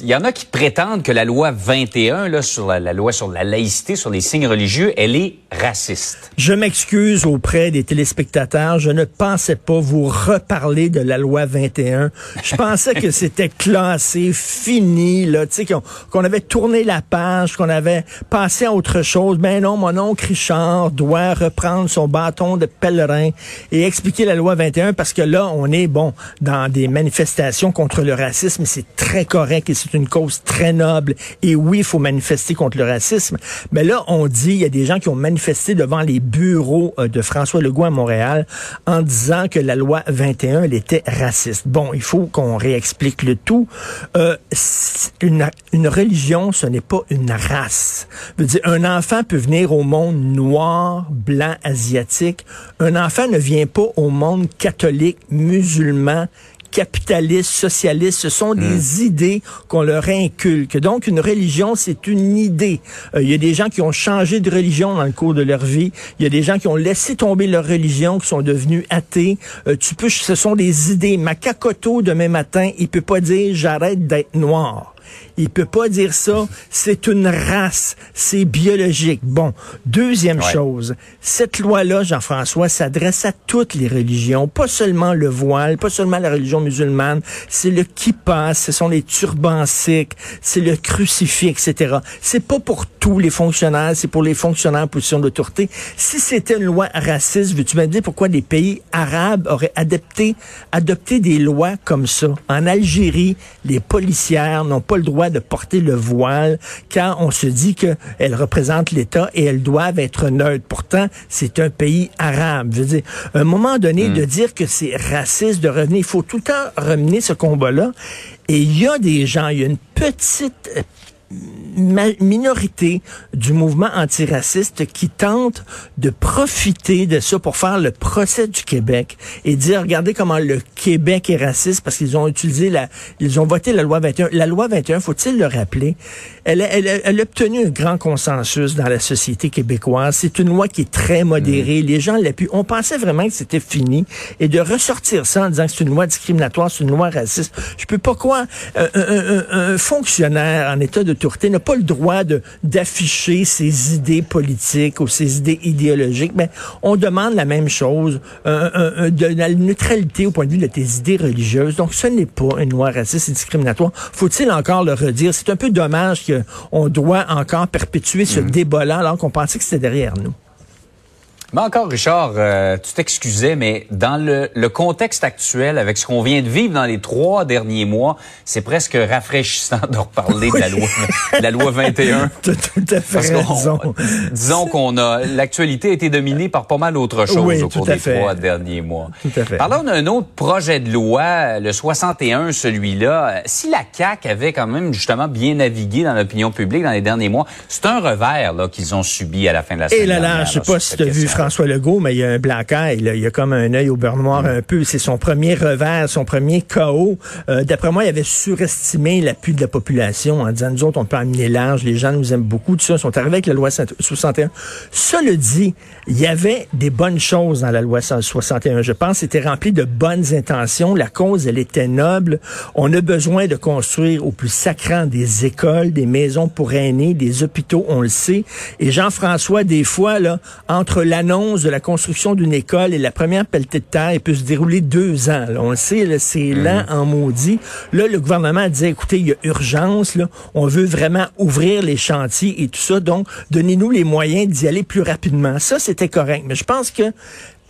Il y en a qui prétendent que la loi 21, là, sur la, loi sur la laïcité, sur les signes religieux, elle est raciste. Je m'excuse auprès des téléspectateurs. Je ne pensais pas vous reparler de la loi 21. Je pensais que c'était classé, fini, là, tu sais, qu'on avait tourné la page, qu'on avait passé à autre chose. Ben non, mon oncle Richard doit reprendre son bâton de pèlerin et expliquer la loi 21 parce que là, on est, bon, dans des manifestations contre le racisme. C'est très correct c'est une cause très noble. Et oui, il faut manifester contre le racisme. Mais là, on dit, il y a des gens qui ont manifesté devant les bureaux euh, de François Legault à Montréal en disant que la loi 21, elle était raciste. Bon, il faut qu'on réexplique le tout. Euh, une, religion, ce n'est pas une race. Un enfant peut venir au monde noir, blanc, asiatique. Un enfant ne vient pas au monde catholique, musulman, capitaliste, socialiste, ce sont des hmm. idées qu'on leur inculque. Donc, une religion, c'est une idée. Euh, il y a des gens qui ont changé de religion dans le cours de leur vie. Il y a des gens qui ont laissé tomber leur religion, qui sont devenus athées. Euh, tu peux, ce sont des idées. Makakoto, demain matin, il peut pas dire j'arrête d'être noir. Il peut pas dire ça. C'est une race. C'est biologique. Bon. Deuxième chose. Cette loi-là, Jean-François, s'adresse à toutes les religions. Pas seulement le voile, pas seulement la religion musulmane. C'est le kippa, ce sont les turbans sikhs, c'est le crucifix, etc. C'est pas pour tous les fonctionnaires, c'est pour les fonctionnaires en position d'autorité. Si c'était une loi raciste, veux-tu me dire pourquoi les pays arabes auraient adopté, adopté des lois comme ça? En Algérie, les policières n'ont pas le droit de porter le voile quand on se dit qu'elles représentent l'État et elles doivent être neutres. Pourtant, c'est un pays arabe. Je veux dire, à un moment donné, hmm. de dire que c'est raciste de revenir, il faut tout le temps ramener ce combat-là. Et il y a des gens, il y a une petite minorité du mouvement antiraciste qui tente de profiter de ça pour faire le procès du Québec et dire regardez comment le Québec est raciste parce qu'ils ont utilisé la ils ont voté la loi 21 la loi 21 faut-il le rappeler? Elle, elle, elle, a obtenu un grand consensus dans la société québécoise. C'est une loi qui est très modérée. Mmh. les gens l'appuient. On pensait vraiment que c'était fini. Et de ressortir ça en disant que c'est une loi discriminatoire c'est une loi raciste je peux pas croire un, un, un fonctionnaire en état de n'a pas le droit de d'afficher ses idées politiques ou ses idées idéologiques, mais on demande la même chose, de la neutralité au point de vue de tes idées religieuses. Donc, ce n'est pas une loi raciste et discriminatoire. Faut-il encore le redire? C'est un peu dommage qu'on doit encore perpétuer ce mm. débat-là alors qu'on pensait que c'était derrière nous. Mais encore, Richard, euh, tu t'excusais, mais dans le, le, contexte actuel, avec ce qu'on vient de vivre dans les trois derniers mois, c'est presque rafraîchissant de reparler de la loi, de la loi 21. tout à fait raison. Disons qu'on a l'actualité a été dominée par pas mal d'autres choses au cours des trois derniers mois. Tout à fait. Parlons d'un autre projet de loi, le 61, celui-là. Si la CAC avait quand même justement bien navigué dans l'opinion publique dans les derniers mois, c'est un revers là qu'ils ont subi à la fin de la semaine. Et là là, je sais pas si tu as vu François Legault, mais il y a un blanc il, y a comme un œil au beurre noir un peu. C'est son premier revers, son premier chaos. Euh, d'après moi, il avait surestimé l'appui de la population en disant, nous autres, on peut amener large, les gens nous aiment beaucoup, tout ça. Ils sont arrivés avec la loi 61. Cela dit, il y avait des bonnes choses dans la loi 61. Je pense c'était rempli de bonnes intentions. La cause, elle était noble. On a besoin de construire au plus sacrant des écoles, des maisons pour aînés, des hôpitaux, on le sait. Et Jean-François, des fois, là, entre la l'annonce de la construction d'une école et la première pelletée de terre, peut se dérouler deux ans. On le sait, c'est mhm. lent en maudit. Là, le gouvernement disait, écoutez, il y a urgence, là, on veut vraiment ouvrir les chantiers et tout ça, donc donnez-nous les moyens d'y aller plus rapidement. Ça, c'était correct. Mais je pense que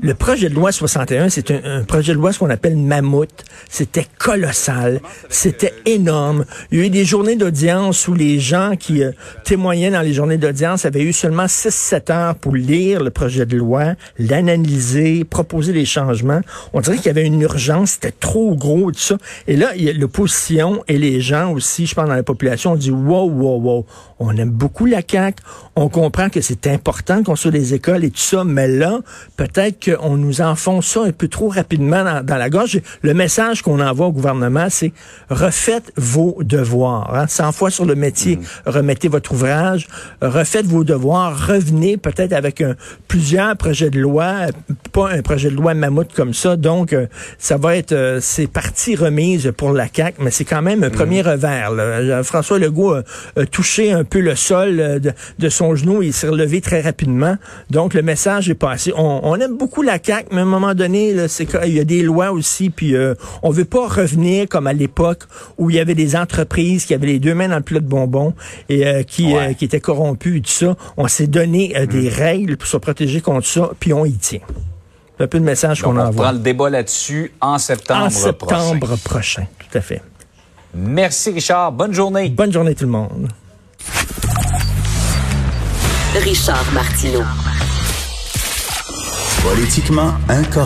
le projet de loi 61, c'est un, projet de loi ce qu'on appelle mammouth. C'était colossal, c'était énorme. Il y a eu des journées d'audience où les gens qui euh, témoignaient dans les journées d'audience avaient eu seulement 6-7 heures pour lire le projet de loi, l'analyser, proposer des changements. On dirait qu'il y avait une urgence, c'était trop gros, tout ça. Et là, l'opposition et les gens aussi, je pense dans la population, ont dit wow, wow, wow, on aime beaucoup la CAQ, on comprend que c'est important qu'on soit des écoles et tout ça, mais là, peut-être que qu'on nous enfonce ça un peu trop rapidement dans, la gorge. Le message qu'on envoie au gouvernement, c'est refaites vos devoirs. Hein. 100 fois sur le métier, mm. remettez votre ouvrage, refaites vos devoirs, revenez peut-être avec un, plusieurs projets de loi, pas un projet de loi mammouth comme ça. Donc, euh, ça va être, euh, c'est partie remise pour la CAQ, mais c'est quand même un mm. premier revers. Là. François Legault a, touché un peu le sol euh, de, de son genou et il s'est relevé très rapidement. Donc, le message est passé. On, on aime beaucoup la CAQ, mais à un moment donné, c'est il y a des lois aussi, puis euh, on veut pas revenir comme à l'époque où il y avait des entreprises qui avaient les deux mains dans le plat de bonbons et euh, qui, euh, qui étaient corrompues et tout ça. On s'est donné des mm. règles pour se protéger contre ça, puis on y tient. C'est un peu le message qu'on envoie. On prend le débat là-dessus en septembre, en septembre prochain. Tout à fait. Merci Richard. Bonne journée. Bonne journée tout le monde. Richard Martineau. Politiquement incorrect.